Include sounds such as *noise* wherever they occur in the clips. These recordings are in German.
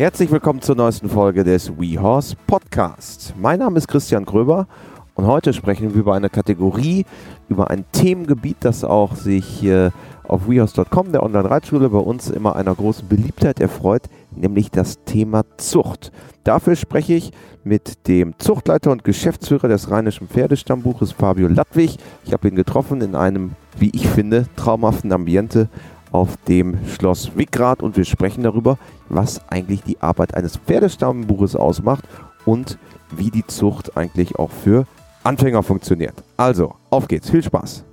Herzlich willkommen zur neuesten Folge des WeHorse Podcast. Mein Name ist Christian Gröber und heute sprechen wir über eine Kategorie, über ein Themengebiet, das auch sich äh, auf WeHorse.com, der Online-Reitschule, bei uns immer einer großen Beliebtheit erfreut, nämlich das Thema Zucht. Dafür spreche ich mit dem Zuchtleiter und Geschäftsführer des Rheinischen Pferdestammbuches, Fabio Lattwig. Ich habe ihn getroffen in einem, wie ich finde, traumhaften Ambiente auf dem Schloss Wickrad und wir sprechen darüber, was eigentlich die Arbeit eines Pferdestammbuches ausmacht und wie die Zucht eigentlich auch für Anfänger funktioniert. Also, auf geht's, viel Spaß!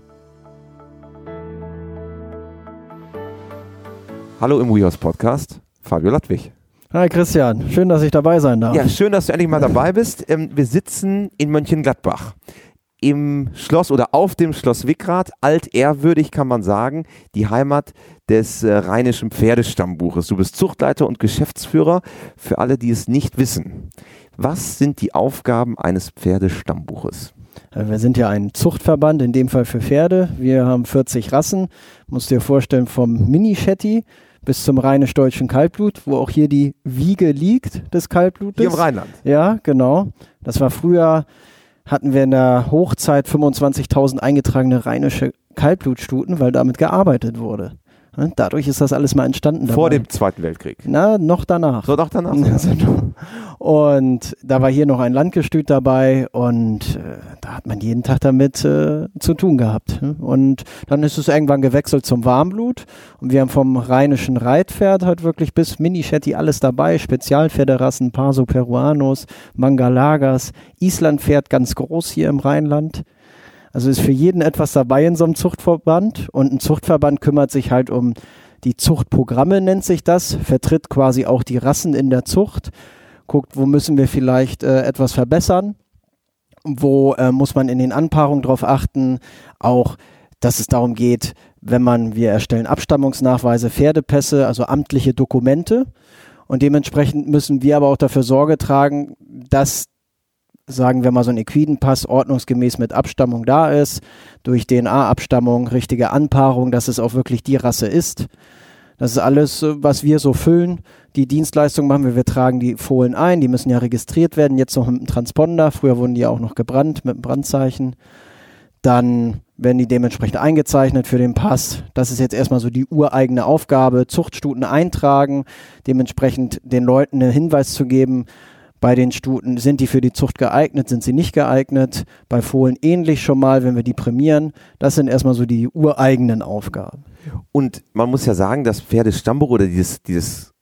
Hallo im WeHorse Podcast, Fabio Lattwig. Hi Christian, schön, dass ich dabei sein darf. Ja, schön, dass du endlich mal dabei bist. Ähm, wir sitzen in Mönchengladbach im Schloss oder auf dem Schloss Wickrad, altehrwürdig kann man sagen, die Heimat des äh, rheinischen Pferdestammbuches. Du bist Zuchtleiter und Geschäftsführer für alle, die es nicht wissen. Was sind die Aufgaben eines Pferdestammbuches? Äh, wir sind ja ein Zuchtverband, in dem Fall für Pferde. Wir haben 40 Rassen. Musst dir vorstellen, vom Mini-Shetty bis zum rheinisch-deutschen Kaltblut, wo auch hier die Wiege liegt des Kaltblutes. Hier im Rheinland. Ja, genau. Das war früher hatten wir in der Hochzeit 25.000 eingetragene rheinische Kaltblutstuten, weil damit gearbeitet wurde. Dadurch ist das alles mal entstanden. Vor dem Zweiten Weltkrieg? Na, noch danach. So, noch danach. *laughs* und da war hier noch ein Landgestüt dabei und äh, da hat man jeden Tag damit äh, zu tun gehabt. Und dann ist es irgendwann gewechselt zum Warmblut und wir haben vom rheinischen Reitpferd halt wirklich bis Mini-Shetty alles dabei, Spezialpferderassen, Paso Peruanos, Mangalagas, Islandpferd ganz groß hier im Rheinland. Also ist für jeden etwas dabei in so einem Zuchtverband und ein Zuchtverband kümmert sich halt um die Zuchtprogramme, nennt sich das, vertritt quasi auch die Rassen in der Zucht, guckt, wo müssen wir vielleicht äh, etwas verbessern, wo äh, muss man in den Anpaarungen darauf achten, auch dass es darum geht, wenn man, wir erstellen Abstammungsnachweise, Pferdepässe, also amtliche Dokumente. Und dementsprechend müssen wir aber auch dafür Sorge tragen, dass sagen wir mal, so ein Equidenpass ordnungsgemäß mit Abstammung da ist, durch DNA-Abstammung, richtige Anpaarung, dass es auch wirklich die Rasse ist. Das ist alles, äh, was wir so füllen. Die Dienstleistung machen wir, wir tragen die Fohlen ein, die müssen ja registriert werden, jetzt noch mit dem Transponder. Früher wurden die auch noch gebrannt mit dem Brandzeichen. Dann werden die dementsprechend eingezeichnet für den Pass. Das ist jetzt erstmal so die ureigene Aufgabe. Zuchtstuten eintragen, dementsprechend den Leuten einen Hinweis zu geben, bei den Stuten, sind die für die Zucht geeignet, sind sie nicht geeignet? Bei Fohlen ähnlich schon mal, wenn wir die prämieren. Das sind erstmal so die ureigenen Aufgaben. Und man muss ja sagen, das Pferdestammbuch oder dieses, dieses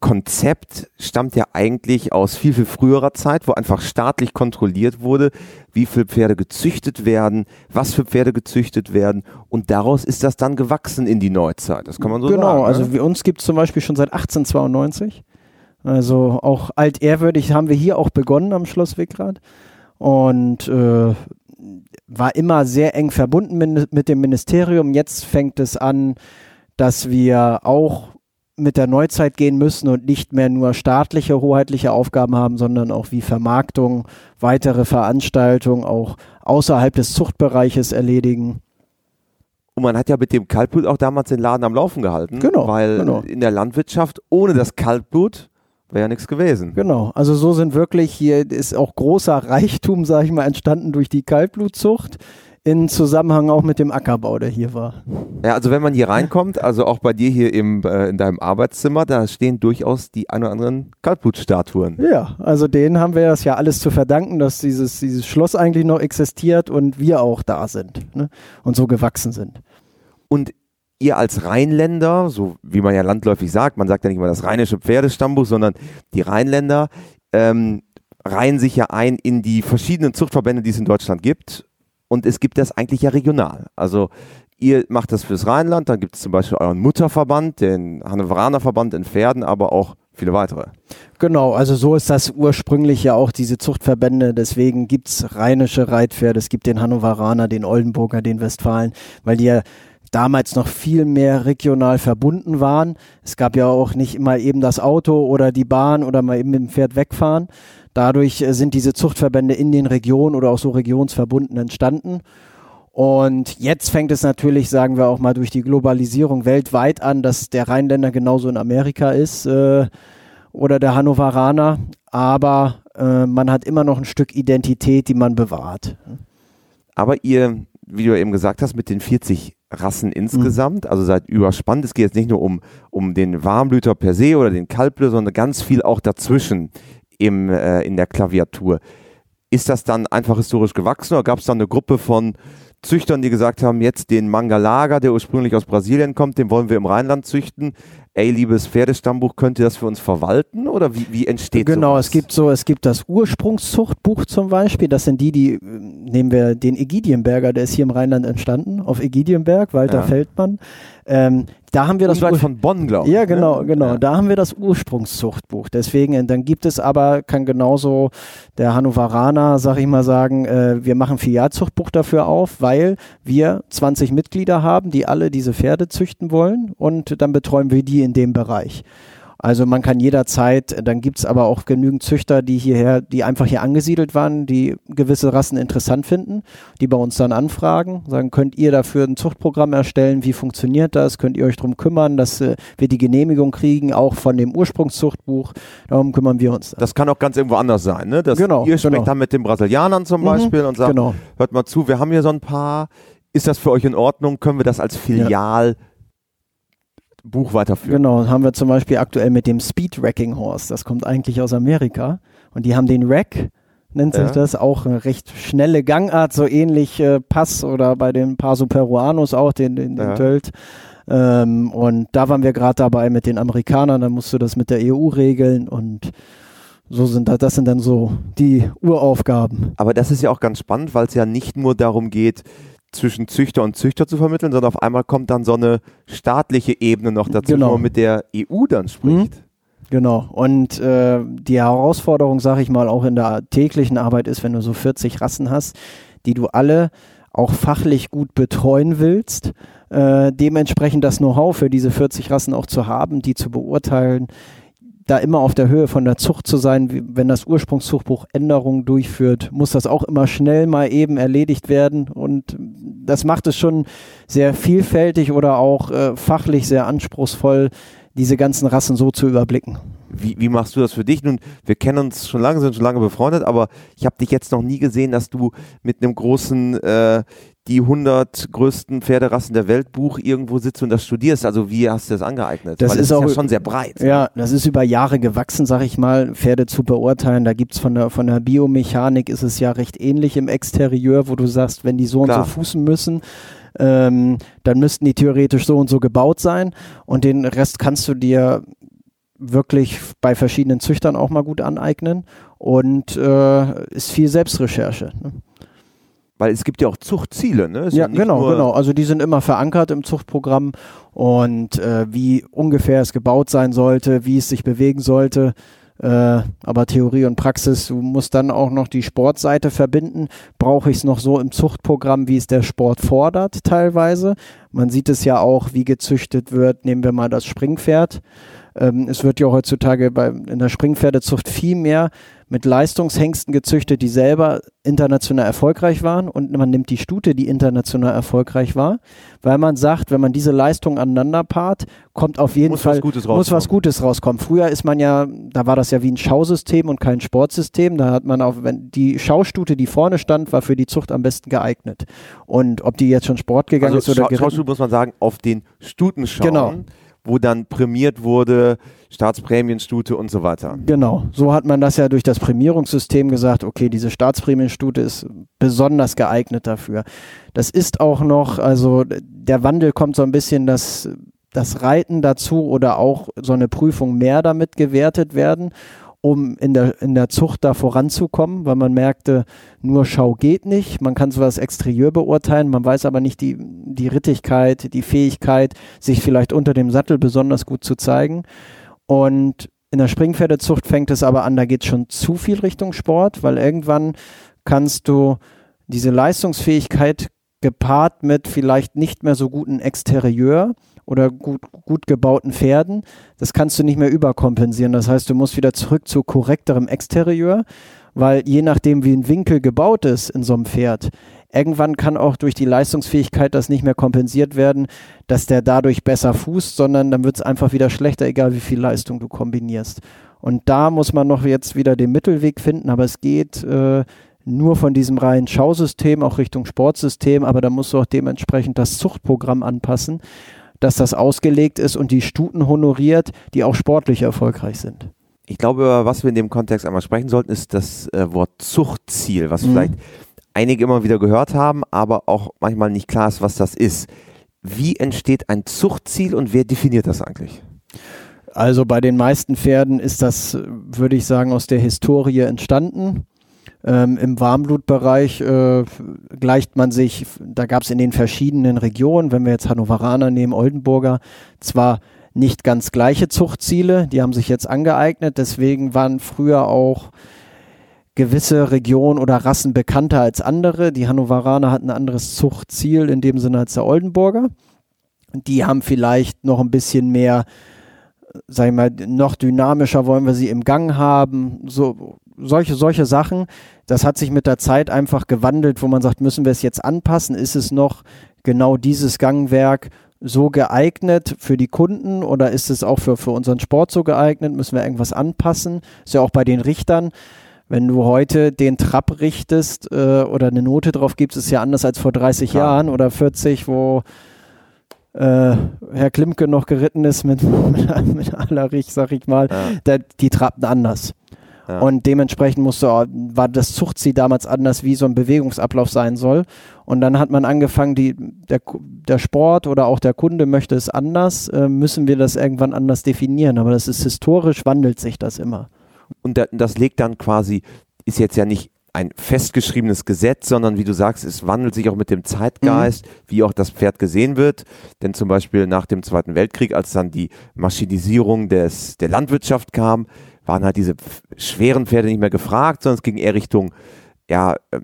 Konzept stammt ja eigentlich aus viel, viel früherer Zeit, wo einfach staatlich kontrolliert wurde, wie viele Pferde gezüchtet werden, was für Pferde gezüchtet werden. Und daraus ist das dann gewachsen in die Neuzeit. Das kann man so genau, sagen. Genau, also wie uns gibt es zum Beispiel schon seit 1892. Also auch altehrwürdig haben wir hier auch begonnen am Schloss Wickrad und äh, war immer sehr eng verbunden mit, mit dem Ministerium. Jetzt fängt es an, dass wir auch mit der Neuzeit gehen müssen und nicht mehr nur staatliche, hoheitliche Aufgaben haben, sondern auch wie Vermarktung, weitere Veranstaltungen auch außerhalb des Zuchtbereiches erledigen. Und man hat ja mit dem Kaltblut auch damals den Laden am Laufen gehalten. Genau. Weil genau. in der Landwirtschaft ohne das Kaltblut Wäre ja nichts gewesen. Genau, also so sind wirklich, hier ist auch großer *laughs* Reichtum, sage ich mal, entstanden durch die Kaltblutzucht in Zusammenhang auch mit dem Ackerbau, der hier war. Ja, also wenn man hier reinkommt, also auch bei dir hier im, äh, in deinem Arbeitszimmer, da stehen durchaus die ein oder anderen Kaltblutstatuen. Ja, also denen haben wir das ja alles zu verdanken, dass dieses, dieses Schloss eigentlich noch existiert und wir auch da sind ne? und so gewachsen sind. Und ihr als Rheinländer, so wie man ja landläufig sagt, man sagt ja nicht immer das rheinische Pferdestammbuch, sondern die Rheinländer ähm, reihen sich ja ein in die verschiedenen Zuchtverbände, die es in Deutschland gibt. Und es gibt das eigentlich ja regional. Also ihr macht das fürs Rheinland, dann gibt es zum Beispiel euren Mutterverband, den Hannoveraner Verband in Pferden, aber auch viele weitere. Genau, also so ist das ursprünglich ja auch diese Zuchtverbände. Deswegen gibt es rheinische Reitpferde, es gibt den Hannoveraner, den Oldenburger, den Westfalen, weil die ja damals noch viel mehr regional verbunden waren. Es gab ja auch nicht immer eben das Auto oder die Bahn oder mal eben mit dem Pferd wegfahren. Dadurch äh, sind diese Zuchtverbände in den Regionen oder auch so regionsverbunden entstanden. Und jetzt fängt es natürlich, sagen wir auch mal, durch die Globalisierung weltweit an, dass der Rheinländer genauso in Amerika ist. Äh, oder der Hannoveraner, aber äh, man hat immer noch ein Stück Identität, die man bewahrt. Aber ihr, wie du eben gesagt hast, mit den 40 Rassen insgesamt, mhm. also seid überspannt. Es geht jetzt nicht nur um, um den Warmblüter per se oder den Kaltblüter, sondern ganz viel auch dazwischen im, äh, in der Klaviatur. Ist das dann einfach historisch gewachsen oder gab es dann eine Gruppe von Züchtern, die gesagt haben, jetzt den Mangalaga, der ursprünglich aus Brasilien kommt, den wollen wir im Rheinland züchten. Ey, liebes Pferdestammbuch, könnt ihr das für uns verwalten oder wie, wie entsteht das? Genau, sowas? es gibt so, es gibt das Ursprungszuchtbuch zum Beispiel. Das sind die, die, nehmen wir den Egidienberger, der ist hier im Rheinland entstanden, auf Egidienberg, Walter ja. Feldmann. Ähm, da haben wir das Ur von Bonn, glaube ich. Ja, genau, ne? genau. Ja. Da haben wir das Ursprungszuchtbuch. Deswegen, äh, dann gibt es aber, kann genauso der Hannoveraner, sag ich mal sagen, äh, wir machen Filialzuchtbuch dafür auf, weil wir 20 Mitglieder haben, die alle diese Pferde züchten wollen und dann betreuen wir die in dem Bereich. Also man kann jederzeit, dann gibt es aber auch genügend Züchter, die hierher, die einfach hier angesiedelt waren, die gewisse Rassen interessant finden, die bei uns dann anfragen, sagen, könnt ihr dafür ein Zuchtprogramm erstellen, wie funktioniert das, könnt ihr euch darum kümmern, dass äh, wir die Genehmigung kriegen, auch von dem Ursprungszuchtbuch, darum kümmern wir uns. Das kann auch ganz irgendwo anders sein, ne? Dass genau, ihr sprecht genau. dann mit den Brasilianern zum mhm, Beispiel und sagt, genau. hört mal zu, wir haben hier so ein paar, ist das für euch in Ordnung, können wir das als Filial ja Buch weiterführen. Genau, haben wir zum Beispiel aktuell mit dem Speed Wrecking Horse. Das kommt eigentlich aus Amerika. Und die haben den Rack, nennt sich ja. das, auch eine recht schnelle Gangart, so ähnlich äh, Pass oder bei den Paso Peruanos auch, den, den, den ja. Tölt. Ähm, und da waren wir gerade dabei mit den Amerikanern, dann musst du das mit der EU regeln und so sind das, das sind dann so die Uraufgaben. Aber das ist ja auch ganz spannend, weil es ja nicht nur darum geht, zwischen Züchter und Züchter zu vermitteln, sondern auf einmal kommt dann so eine staatliche Ebene noch dazu, genau. wo man mit der EU dann spricht. Mhm. Genau. Und äh, die Herausforderung, sage ich mal, auch in der täglichen Arbeit ist, wenn du so 40 Rassen hast, die du alle auch fachlich gut betreuen willst, äh, dementsprechend das Know-how für diese 40 Rassen auch zu haben, die zu beurteilen, da immer auf der Höhe von der Zucht zu sein, wenn das Ursprungszuchtbuch Änderungen durchführt, muss das auch immer schnell mal eben erledigt werden und das macht es schon sehr vielfältig oder auch äh, fachlich sehr anspruchsvoll, diese ganzen Rassen so zu überblicken. Wie, wie machst du das für dich? Nun, wir kennen uns schon lange, sind schon lange befreundet, aber ich habe dich jetzt noch nie gesehen, dass du mit einem großen äh, die 100 größten Pferderassen der Welt Buch irgendwo sitzt und das studierst. Also wie hast du das angeeignet? Das Weil ist, auch, ja schon sehr breit. Ja, das ist über Jahre gewachsen, sag ich mal, Pferde zu beurteilen. Da gibt's von der, von der Biomechanik ist es ja recht ähnlich im Exterieur, wo du sagst, wenn die so Klar. und so fußen müssen, ähm, dann müssten die theoretisch so und so gebaut sein. Und den Rest kannst du dir wirklich bei verschiedenen Züchtern auch mal gut aneignen und äh, ist viel Selbstrecherche. Ne? Weil es gibt ja auch Zuchtziele, ne? Ja, ja genau, genau. Also die sind immer verankert im Zuchtprogramm und äh, wie ungefähr es gebaut sein sollte, wie es sich bewegen sollte. Äh, aber Theorie und Praxis, du musst dann auch noch die Sportseite verbinden. Brauche ich es noch so im Zuchtprogramm, wie es der Sport fordert, teilweise. Man sieht es ja auch, wie gezüchtet wird. Nehmen wir mal das Springpferd. Ähm, es wird ja heutzutage bei, in der Springpferdezucht viel mehr mit Leistungshengsten gezüchtet, die selber international erfolgreich waren und man nimmt die Stute, die international erfolgreich war, weil man sagt, wenn man diese Leistung aneinander paart, kommt auf jeden muss Fall was muss was Gutes rauskommen. Früher ist man ja, da war das ja wie ein Schausystem und kein Sportsystem, da hat man auch, wenn die Schaustute, die vorne stand, war für die Zucht am besten geeignet. Und ob die jetzt schon Sport gegangen also ist oder Scha Schaustute muss man sagen, auf den Stuten schauen. Genau wo dann prämiert wurde, Staatsprämienstute und so weiter. Genau, so hat man das ja durch das Prämierungssystem gesagt, okay, diese Staatsprämienstute ist besonders geeignet dafür. Das ist auch noch, also der Wandel kommt so ein bisschen, dass das Reiten dazu oder auch so eine Prüfung mehr damit gewertet werden um in der, in der Zucht da voranzukommen, weil man merkte, nur Schau geht nicht. Man kann das Exterieur beurteilen, man weiß aber nicht die, die Rittigkeit, die Fähigkeit, sich vielleicht unter dem Sattel besonders gut zu zeigen. Und in der Springpferdezucht fängt es aber an, da geht schon zu viel Richtung Sport, weil irgendwann kannst du diese Leistungsfähigkeit gepaart mit vielleicht nicht mehr so guten Exterieur oder gut, gut gebauten Pferden, das kannst du nicht mehr überkompensieren. Das heißt, du musst wieder zurück zu korrekterem Exterieur, weil je nachdem, wie ein Winkel gebaut ist in so einem Pferd, irgendwann kann auch durch die Leistungsfähigkeit das nicht mehr kompensiert werden, dass der dadurch besser fußt, sondern dann wird es einfach wieder schlechter, egal wie viel Leistung du kombinierst. Und da muss man noch jetzt wieder den Mittelweg finden, aber es geht äh, nur von diesem reinen Schausystem auch Richtung Sportsystem, aber da musst du auch dementsprechend das Zuchtprogramm anpassen, dass das ausgelegt ist und die Stuten honoriert, die auch sportlich erfolgreich sind. Ich glaube, was wir in dem Kontext einmal sprechen sollten, ist das äh, Wort Zuchtziel, was mhm. vielleicht einige immer wieder gehört haben, aber auch manchmal nicht klar ist, was das ist. Wie entsteht ein Zuchtziel und wer definiert das eigentlich? Also bei den meisten Pferden ist das, würde ich sagen, aus der Historie entstanden. Ähm, Im Warmblutbereich äh, gleicht man sich, da gab es in den verschiedenen Regionen, wenn wir jetzt Hannoveraner nehmen, Oldenburger, zwar nicht ganz gleiche Zuchtziele, die haben sich jetzt angeeignet, deswegen waren früher auch gewisse Regionen oder Rassen bekannter als andere. Die Hannoveraner hatten ein anderes Zuchtziel in dem Sinne als der Oldenburger. Die haben vielleicht noch ein bisschen mehr, sag ich mal, noch dynamischer wollen wir sie im Gang haben. So, solche, solche Sachen. Das hat sich mit der Zeit einfach gewandelt, wo man sagt, müssen wir es jetzt anpassen? Ist es noch genau dieses Gangwerk so geeignet für die Kunden oder ist es auch für, für unseren Sport so geeignet? Müssen wir irgendwas anpassen? Ist ja auch bei den Richtern. Wenn du heute den Trab richtest äh, oder eine Note drauf gibst, ist ja anders als vor 30 Klar. Jahren oder 40, wo äh, Herr Klimke noch geritten ist mit, mit, *laughs* mit Allerich, sag ich mal. Ja. Da, die trabten anders. Ja. Und dementsprechend musste, war das Zuchtziel damals anders, wie so ein Bewegungsablauf sein soll. Und dann hat man angefangen, die, der, der Sport oder auch der Kunde möchte es anders, äh, müssen wir das irgendwann anders definieren. Aber das ist historisch, wandelt sich das immer. Und das legt dann quasi, ist jetzt ja nicht ein festgeschriebenes Gesetz, sondern wie du sagst, es wandelt sich auch mit dem Zeitgeist, mhm. wie auch das Pferd gesehen wird. Denn zum Beispiel nach dem Zweiten Weltkrieg, als dann die Maschinisierung des, der Landwirtschaft kam, waren halt diese schweren Pferde nicht mehr gefragt, sondern es ging eher Richtung ja, ähm,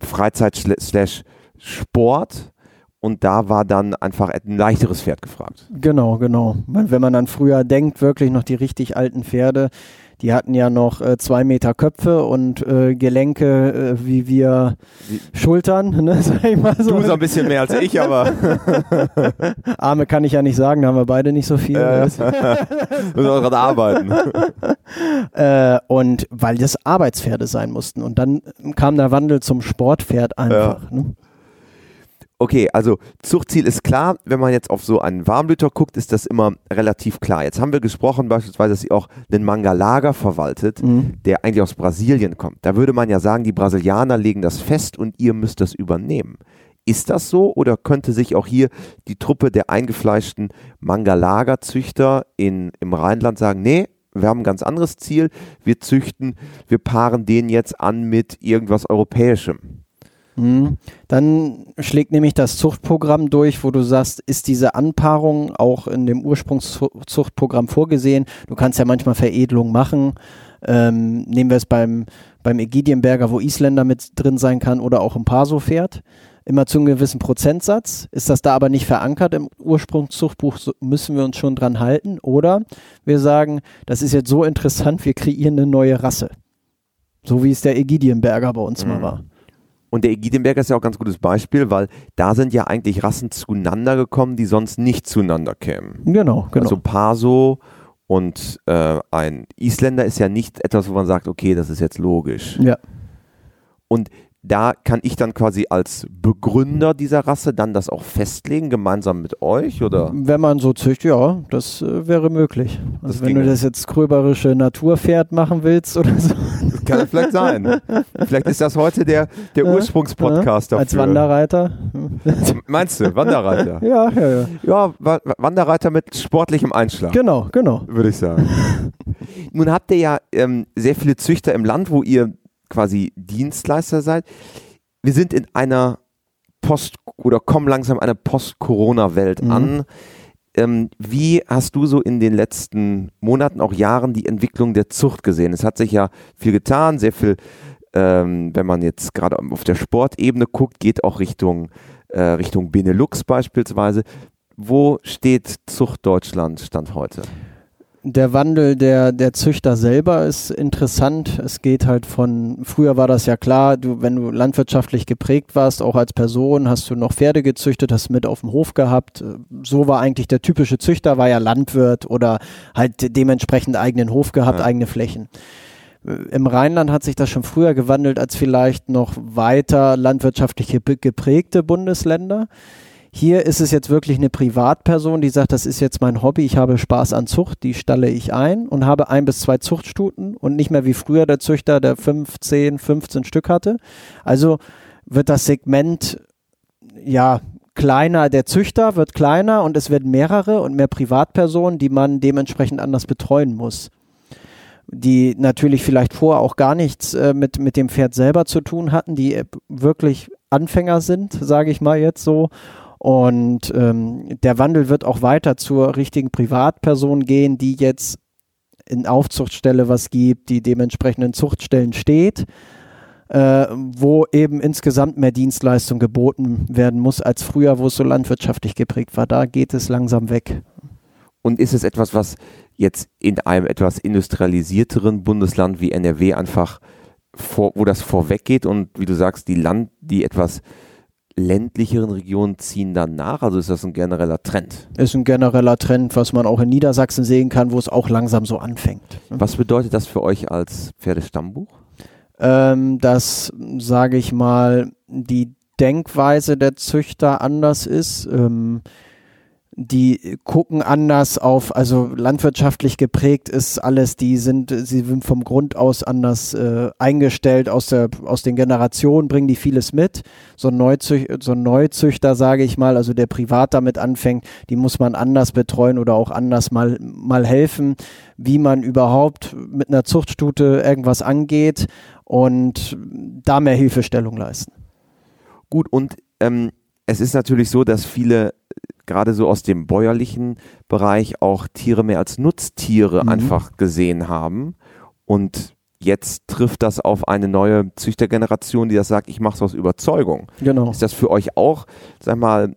Freizeit slash Sport. Und da war dann einfach ein leichteres Pferd gefragt. Genau, genau. Wenn man dann früher denkt, wirklich noch die richtig alten Pferde, die hatten ja noch äh, zwei Meter Köpfe und äh, Gelenke äh, wie wir wie? Schultern, ne, *laughs* sag ich mal so. Du so ein bisschen mehr als ich, *laughs* aber. *laughs* Arme kann ich ja nicht sagen, da haben wir beide nicht so viel. Äh, Müssen wir gerade arbeiten. äh, und weil das Arbeitspferde sein mussten. Und dann kam der Wandel zum Sportpferd einfach. Ja. Ne? Okay, also Zuchtziel ist klar. Wenn man jetzt auf so einen Warmblüter guckt, ist das immer relativ klar. Jetzt haben wir gesprochen beispielsweise, dass sie auch einen Mangalaga verwaltet, mhm. der eigentlich aus Brasilien kommt. Da würde man ja sagen, die Brasilianer legen das fest und ihr müsst das übernehmen. Ist das so oder könnte sich auch hier die Truppe der eingefleischten Mangalaga-Züchter im Rheinland sagen, nee, wir haben ein ganz anderes Ziel, wir züchten, wir paaren den jetzt an mit irgendwas Europäischem? Mhm. Dann schlägt nämlich das Zuchtprogramm durch, wo du sagst, ist diese Anpaarung auch in dem Ursprungszuchtprogramm vorgesehen? Du kannst ja manchmal Veredelung machen. Ähm, nehmen wir es beim, beim Ägidienberger, wo Isländer mit drin sein kann oder auch im Paso-Pferd. Immer zu einem gewissen Prozentsatz. Ist das da aber nicht verankert im Ursprungszuchtbuch, so müssen wir uns schon dran halten. Oder wir sagen, das ist jetzt so interessant, wir kreieren eine neue Rasse. So wie es der Ägidienberger bei uns mhm. mal war. Und der Egidenberger ist ja auch ein ganz gutes Beispiel, weil da sind ja eigentlich Rassen zueinander gekommen, die sonst nicht zueinander kämen. Genau, genau. Also Paso und äh, ein Isländer ist ja nicht etwas, wo man sagt, okay, das ist jetzt logisch. Ja. Und da kann ich dann quasi als Begründer dieser Rasse dann das auch festlegen, gemeinsam mit euch, oder? Wenn man so züchtet, ja, das äh, wäre möglich. Also das wenn du das jetzt gröberische Naturpferd machen willst oder so. Das kann vielleicht sein. vielleicht ist das heute der, der Ursprungspodcast dafür. Als Wanderreiter. Meinst du, Wanderreiter? ja, ja, ja. Ja, Wanderreiter mit sportlichem Einschlag. Genau, genau. Würde ich sagen. *laughs* Nun habt ihr ja ähm, sehr viele Züchter im Land, wo ihr quasi Dienstleister seid. Wir sind in einer Post- oder kommen langsam einer Post-Corona-Welt mhm. an. Ähm, wie hast du so in den letzten Monaten, auch Jahren die Entwicklung der Zucht gesehen? Es hat sich ja viel getan, sehr viel, ähm, wenn man jetzt gerade auf der Sportebene guckt, geht auch Richtung, äh, Richtung Benelux beispielsweise. Wo steht Zucht Deutschland Stand heute? Der Wandel der, der Züchter selber ist interessant. Es geht halt von, früher war das ja klar, du, wenn du landwirtschaftlich geprägt warst, auch als Person, hast du noch Pferde gezüchtet, hast mit auf dem Hof gehabt. So war eigentlich der typische Züchter, war ja Landwirt oder halt dementsprechend eigenen Hof gehabt, ja. eigene Flächen. Im Rheinland hat sich das schon früher gewandelt als vielleicht noch weiter landwirtschaftlich geprägte Bundesländer. Hier ist es jetzt wirklich eine Privatperson, die sagt, das ist jetzt mein Hobby, ich habe Spaß an Zucht, die stalle ich ein und habe ein bis zwei Zuchtstuten und nicht mehr wie früher der Züchter, der 15, 15 Stück hatte. Also wird das Segment ja kleiner, der Züchter wird kleiner und es werden mehrere und mehr Privatpersonen, die man dementsprechend anders betreuen muss die natürlich vielleicht vorher auch gar nichts äh, mit, mit dem Pferd selber zu tun hatten, die wirklich Anfänger sind, sage ich mal jetzt so, und ähm, der Wandel wird auch weiter zur richtigen Privatperson gehen, die jetzt in Aufzuchtstelle was gibt, die dementsprechenden Zuchtstellen steht, äh, wo eben insgesamt mehr Dienstleistung geboten werden muss als früher, wo es so landwirtschaftlich geprägt war. Da geht es langsam weg. Und ist es etwas, was jetzt in einem etwas industrialisierteren Bundesland wie NRW einfach vor, wo das vorweggeht und wie du sagst, die Land, die etwas ländlicheren Regionen ziehen dann nach? Also ist das ein genereller Trend? Ist ein genereller Trend, was man auch in Niedersachsen sehen kann, wo es auch langsam so anfängt. Was bedeutet das für euch als Pferdestammbuch? Ähm, dass, sage ich mal, die Denkweise der Züchter anders ist. Ähm, die gucken anders auf, also landwirtschaftlich geprägt ist alles, die sind, sie sind vom Grund aus anders äh, eingestellt, aus, der, aus den Generationen bringen die vieles mit. So ein, Neuzüch so ein Neuzüchter, sage ich mal, also der privat damit anfängt, die muss man anders betreuen oder auch anders mal, mal helfen, wie man überhaupt mit einer Zuchtstute irgendwas angeht und da mehr Hilfestellung leisten. Gut, und ähm, es ist natürlich so, dass viele gerade so aus dem bäuerlichen Bereich auch Tiere mehr als Nutztiere mhm. einfach gesehen haben. Und jetzt trifft das auf eine neue Züchtergeneration, die das sagt, ich mache es aus Überzeugung. Genau. Ist das für euch auch, sag mal,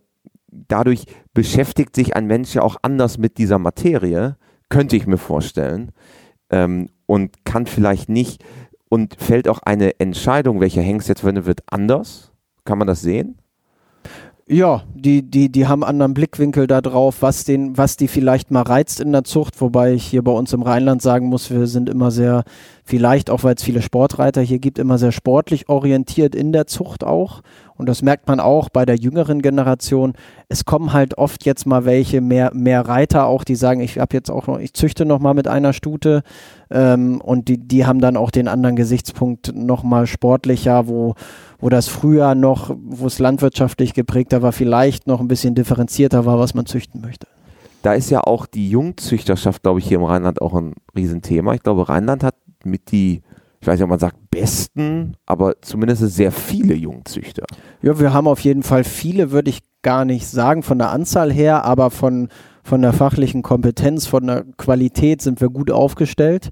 dadurch beschäftigt sich ein Mensch ja auch anders mit dieser Materie, könnte ich mir vorstellen, ähm, und kann vielleicht nicht, und fällt auch eine Entscheidung, welcher Hengst jetzt verwendet wird, anders? Kann man das sehen? Ja, die, die, die haben anderen Blickwinkel da drauf, was, den, was die vielleicht mal reizt in der Zucht, wobei ich hier bei uns im Rheinland sagen muss, wir sind immer sehr, vielleicht auch weil es viele Sportreiter hier gibt, immer sehr sportlich orientiert in der Zucht auch. Und das merkt man auch bei der jüngeren Generation. Es kommen halt oft jetzt mal welche, mehr, mehr Reiter auch, die sagen, ich habe jetzt auch noch, ich züchte noch mal mit einer Stute. Ähm, und die, die haben dann auch den anderen Gesichtspunkt noch mal sportlicher, wo, wo das früher noch, wo es landwirtschaftlich geprägter war, vielleicht noch ein bisschen differenzierter war, was man züchten möchte. Da ist ja auch die Jungzüchterschaft, glaube ich, hier im Rheinland auch ein Riesenthema. Ich glaube, Rheinland hat mit die, ich weiß nicht, ob man sagt besten, aber zumindest sehr viele Jungzüchter. Ja, wir haben auf jeden Fall viele, würde ich gar nicht sagen von der Anzahl her, aber von, von der fachlichen Kompetenz, von der Qualität sind wir gut aufgestellt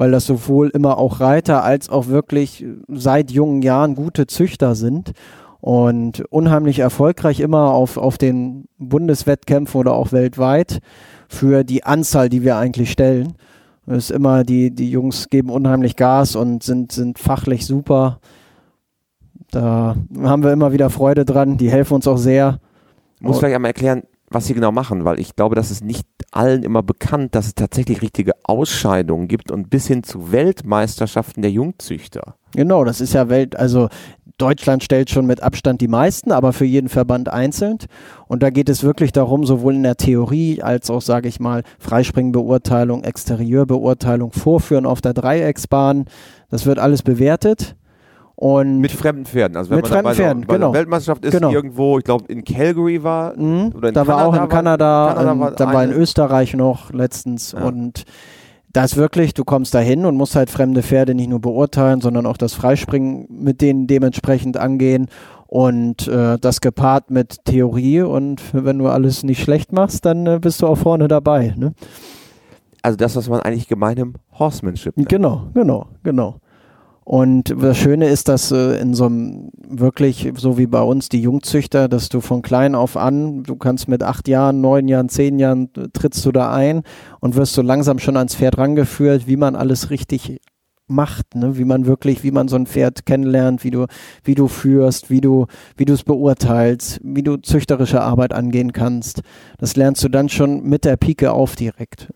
weil das sowohl immer auch Reiter als auch wirklich seit jungen Jahren gute Züchter sind und unheimlich erfolgreich immer auf, auf den Bundeswettkämpfen oder auch weltweit für die Anzahl, die wir eigentlich stellen. Ist immer, die, die Jungs geben unheimlich Gas und sind, sind fachlich super. Da haben wir immer wieder Freude dran. Die helfen uns auch sehr. Muss vielleicht einmal erklären, was sie genau machen, weil ich glaube, das ist nicht allen immer bekannt, dass es tatsächlich richtige Ausscheidungen gibt und bis hin zu Weltmeisterschaften der Jungzüchter. Genau, das ist ja Welt, also Deutschland stellt schon mit Abstand die meisten, aber für jeden Verband einzeln. Und da geht es wirklich darum, sowohl in der Theorie als auch, sage ich mal, Freispringbeurteilung, Exterieurbeurteilung, Vorführen auf der Dreiecksbahn. Das wird alles bewertet. Und mit fremden Pferden. Also wenn mit man fremden Pferden, bei genau. Weltmeisterschaft ist genau. irgendwo, ich glaube in Calgary war, mhm. oder in da Kanada war auch in Kanada, war, Kanada war dann war in Österreich noch letztens ja. und das wirklich, du kommst dahin und musst halt fremde Pferde nicht nur beurteilen, sondern auch das Freispringen mit denen dementsprechend angehen und äh, das gepaart mit Theorie und wenn du alles nicht schlecht machst, dann äh, bist du auch vorne dabei. Ne? Also das, was man eigentlich gemeinhin Horsemanship nennt. Genau, genau, genau. Und das Schöne ist, dass äh, in so einem wirklich, so wie bei uns die Jungzüchter, dass du von klein auf an, du kannst mit acht Jahren, neun Jahren, zehn Jahren äh, trittst du da ein und wirst so langsam schon ans Pferd rangeführt, wie man alles richtig macht, ne? wie man wirklich, wie man so ein Pferd kennenlernt, wie du, wie du führst, wie du, wie du es beurteilst, wie du züchterische Arbeit angehen kannst. Das lernst du dann schon mit der Pike auf direkt.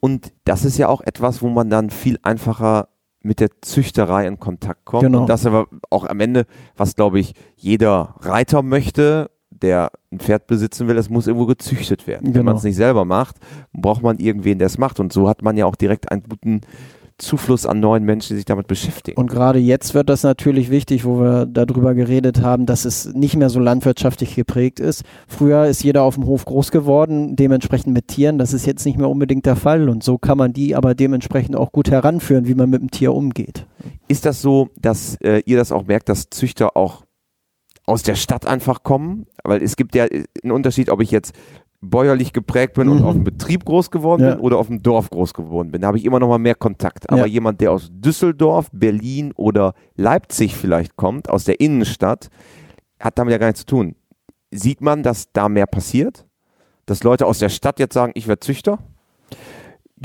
Und das ist ja auch etwas, wo man dann viel einfacher mit der Züchterei in Kontakt kommt. Genau. Und das aber auch am Ende, was glaube ich jeder Reiter möchte, der ein Pferd besitzen will, es muss irgendwo gezüchtet werden. Wenn Genau. man es nicht selber macht, braucht man irgendwen, der es macht. Und so hat man ja auch direkt einen guten Zufluss an neuen Menschen, die sich damit beschäftigen. Und gerade jetzt wird das natürlich wichtig, wo wir darüber geredet haben, dass es nicht mehr so landwirtschaftlich geprägt ist. Früher ist jeder auf dem Hof groß geworden, dementsprechend mit Tieren. Das ist jetzt nicht mehr unbedingt der Fall. Und so kann man die aber dementsprechend auch gut heranführen, wie man mit dem Tier umgeht. Ist das so, dass äh, ihr das auch merkt, dass Züchter auch aus der Stadt einfach kommen? Weil es gibt ja einen Unterschied, ob ich jetzt bäuerlich geprägt bin und Mhm. auf dem Betrieb groß geworden Ja. bin oder auf dem Dorf groß geworden bin. Da habe ich immer noch mal mehr Kontakt. Aber Ja. jemand, der aus Düsseldorf, Berlin oder Leipzig vielleicht kommt, aus der Innenstadt, hat damit ja gar nichts zu tun. Sieht man, dass da mehr passiert? Dass Leute aus der Stadt jetzt sagen, ich werde Züchter?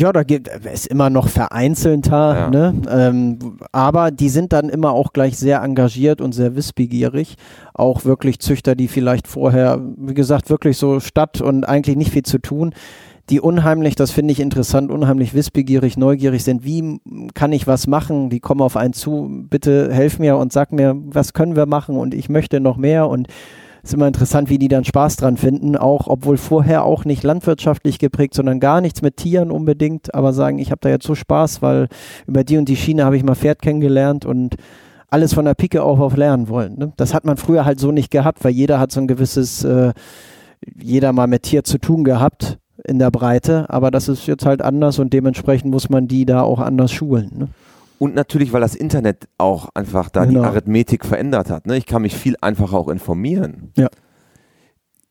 Ja, da gibt es immer noch vereinzelter, Ja. ne? ähm, aber die sind dann immer auch gleich sehr engagiert und sehr wissbegierig. Auch wirklich Züchter, die vielleicht vorher, wie gesagt, wirklich so Stadt und eigentlich nicht viel zu tun, die unheimlich, das finde ich interessant, unheimlich wissbegierig, neugierig sind. Wie kann ich was machen? Die kommen auf einen zu, bitte helf mir und sag mir, was können wir machen und ich möchte noch mehr und ist immer interessant, wie die dann Spaß dran finden, auch obwohl vorher auch nicht landwirtschaftlich geprägt, sondern gar nichts mit Tieren unbedingt, aber sagen, ich habe da jetzt so Spaß, weil über die und die Schiene habe ich mal Pferd kennengelernt und alles von der Pike auf auf lernen wollen. Ne? Das hat man früher halt so nicht gehabt, weil jeder hat so ein gewisses, äh, jeder mal mit Tier zu tun gehabt in der Breite, aber das ist jetzt halt anders und dementsprechend muss man die da auch anders schulen. Ne? Und natürlich, weil das Internet auch einfach da Genau. die Arithmetik verändert hat. Ne? Ich kann mich viel einfacher auch informieren. Ja.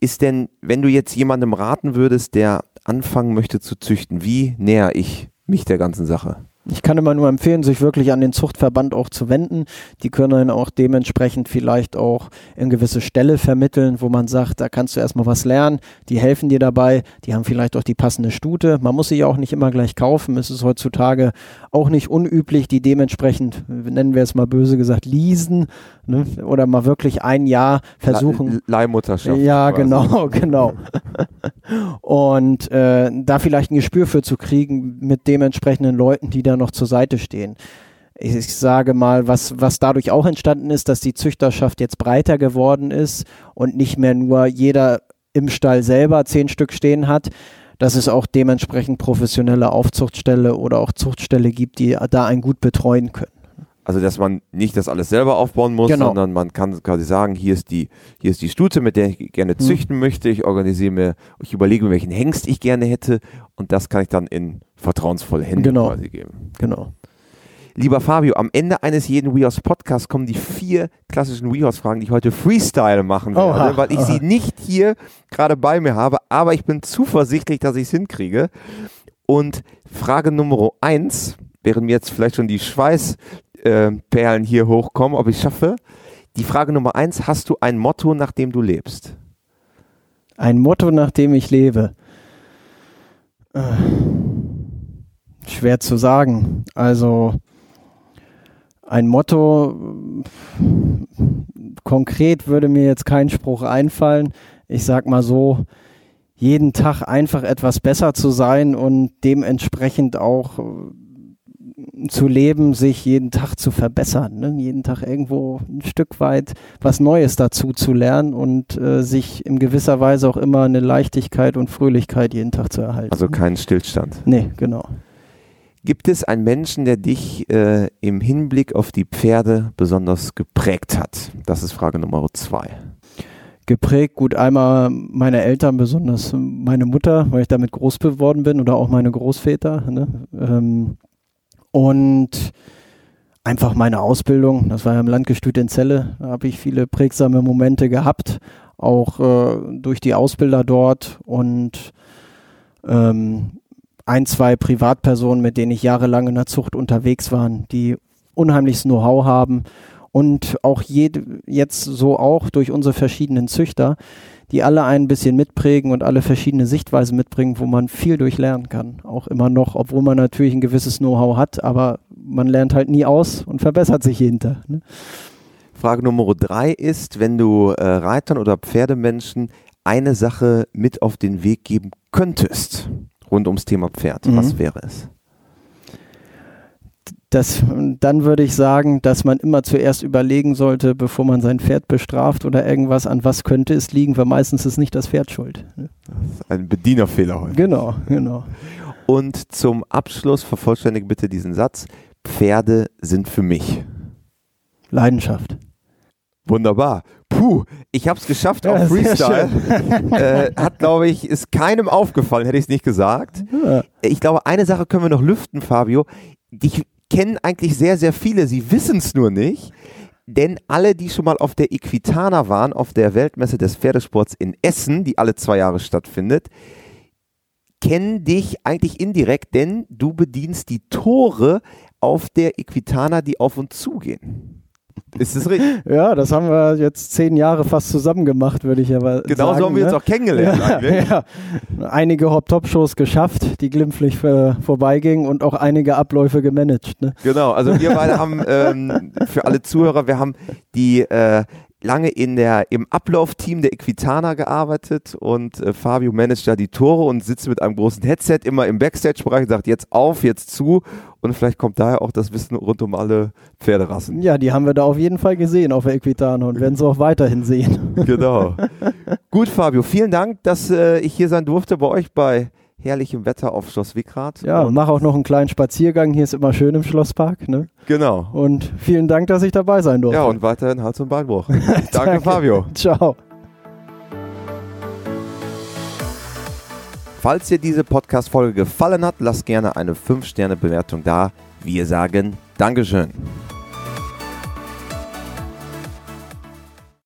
Ist denn, wenn du jetzt jemandem raten würdest, der anfangen möchte zu züchten, wie näher ich mich der ganzen Sache? Ich kann immer nur empfehlen, sich wirklich an den Zuchtverband auch zu wenden. Die können dann auch dementsprechend vielleicht auch in gewisse Stelle vermitteln, wo man sagt, da kannst du erstmal was lernen. Die helfen dir dabei. Die haben vielleicht auch die passende Stute. Man muss sie ja auch nicht immer gleich kaufen. Es ist heutzutage auch nicht unüblich, die dementsprechend, nennen wir es mal böse gesagt, leasen ne? oder mal wirklich ein Jahr versuchen. Le Leihmutterschaft. Ja, quasi. genau, *laughs* genau. Und äh, da vielleicht ein Gespür für zu kriegen mit dementsprechenden Leuten, die da noch zur Seite stehen. Ich, ich sage mal, was, was dadurch auch entstanden ist, dass die Züchterschaft jetzt breiter geworden ist und nicht mehr nur jeder im Stall selber zehn Stück stehen hat, dass es auch dementsprechend professionelle Aufzuchtstelle oder auch Zuchtstelle gibt, die da einen gut betreuen können. Also, dass man nicht das alles selber aufbauen muss, Genau. sondern man kann quasi sagen, hier ist die, hier ist die Stute, mit der ich gerne Hm. züchten möchte. Ich organisiere mir, ich überlege mir, welchen Hengst ich gerne hätte und das kann ich dann in vertrauensvolle Hände Genau. quasi geben. Genau. Lieber Fabio, am Ende eines jeden WeHorse Podcasts kommen die vier klassischen WeHorse-Fragen, die ich heute Freestyle machen werde, Oha, weil ich oha. sie nicht hier gerade bei mir habe, aber ich bin zuversichtlich, dass ich es hinkriege. Und Frage Nummer eins, während mir jetzt vielleicht schon die Schweißperlen hier hochkommen, ob ich es schaffe. Die Frage Nummer eins, hast du ein Motto, nach dem du lebst? Ein Motto, nach dem ich lebe. Äh, Schwer zu sagen. Also ein Motto, äh, konkret würde mir jetzt kein Spruch einfallen. Ich sag mal so, jeden Tag einfach etwas besser zu sein und dementsprechend auch äh, zu leben, sich jeden Tag zu verbessern, ne? jeden Tag irgendwo ein Stück weit was Neues dazu zu lernen und äh, sich in gewisser Weise auch immer eine Leichtigkeit und Fröhlichkeit jeden Tag zu erhalten. Also kein Stillstand. nee, genau. Gibt es einen Menschen, der dich äh, im Hinblick auf die Pferde besonders geprägt hat? Das ist Frage Nummer zwei. Geprägt, gut, einmal meine Eltern, besonders meine Mutter, weil ich damit groß geworden bin oder auch meine Großväter. Ne? Ähm, und einfach meine Ausbildung, das war ja im Landgestüt in Celle, da habe ich viele prägsame Momente gehabt, auch äh, durch die Ausbilder dort und ähm, ein, zwei Privatpersonen, mit denen ich jahrelang in der Zucht unterwegs war, die unheimliches Know-how haben und auch jede, jetzt so auch durch unsere verschiedenen Züchter, die alle ein bisschen mitprägen und alle verschiedene Sichtweisen mitbringen, wo man viel durchlernen kann. Auch immer noch, obwohl man natürlich ein gewisses Know-how hat, aber man lernt halt nie aus und verbessert sich hinter. Ne? Frage Nummer drei ist, wenn du äh, Reitern oder Pferdemenschen eine Sache mit auf den Weg geben könntest, rund ums Thema Pferd, mhm. was wäre es? Das, dann würde ich sagen, dass man immer zuerst überlegen sollte, bevor man sein Pferd bestraft oder irgendwas, an was könnte es liegen, weil meistens ist nicht das Pferd schuld. Das ist ein Bedienerfehler heute. Genau, genau. Und zum Abschluss vervollständige bitte diesen Satz. Pferde sind für mich. Leidenschaft. Wunderbar. Puh, ich habe es geschafft ja, auf Freestyle. *laughs* äh, hat, glaube ich, ist keinem aufgefallen, hätte ich es nicht gesagt. Ja. Ich glaube, eine Sache können wir noch lüften, Fabio. Ich kennen eigentlich sehr, sehr viele. Sie wissen es nur nicht. Denn alle, die schon mal auf der Equitana waren, auf der Weltmesse des Pferdesports in Essen, die alle zwei Jahre stattfindet, kennen dich eigentlich indirekt, denn du bedienst die Tore auf der Equitana, die auf und zugehen. Ist das richtig? *laughs* Ja, das haben wir jetzt zehn Jahre fast zusammen gemacht, würde ich aber genau sagen. so haben wir ne? uns auch kennengelernt *laughs* ja. Ja. Einige Hop-Top-Shows geschafft, die glimpflich äh, vorbeigingen und auch einige Abläufe gemanagt. Ne? Genau, also wir beide haben ähm, für alle Zuhörer, wir haben die äh, lange in der, im Ablaufteam der Equitana gearbeitet und äh, Fabio managt da die Tore und sitzt mit einem großen Headset immer im Backstage-Bereich und sagt jetzt auf, jetzt zu und vielleicht kommt daher auch das Wissen rund um alle Pferderassen. Ja, die haben wir da auf jeden Fall gesehen auf der Equitana und werden sie auch weiterhin sehen. Genau. *laughs* Gut, Fabio, vielen Dank, dass äh, ich hier sein durfte bei euch bei herrlichem Wetter auf Schloss Wickrad. Ja, und mach auch noch einen kleinen Spaziergang. Hier ist immer schön im Schlosspark. Ne? Genau. Und vielen Dank, dass ich dabei sein durfte. Ja, und weiterhin Hals- und Beinbruch. *laughs* Danke, Danke, Fabio. Ciao. Falls dir diese Podcast-Folge gefallen hat, lass gerne eine 5-Sterne-Bewertung da. Wir sagen Dankeschön.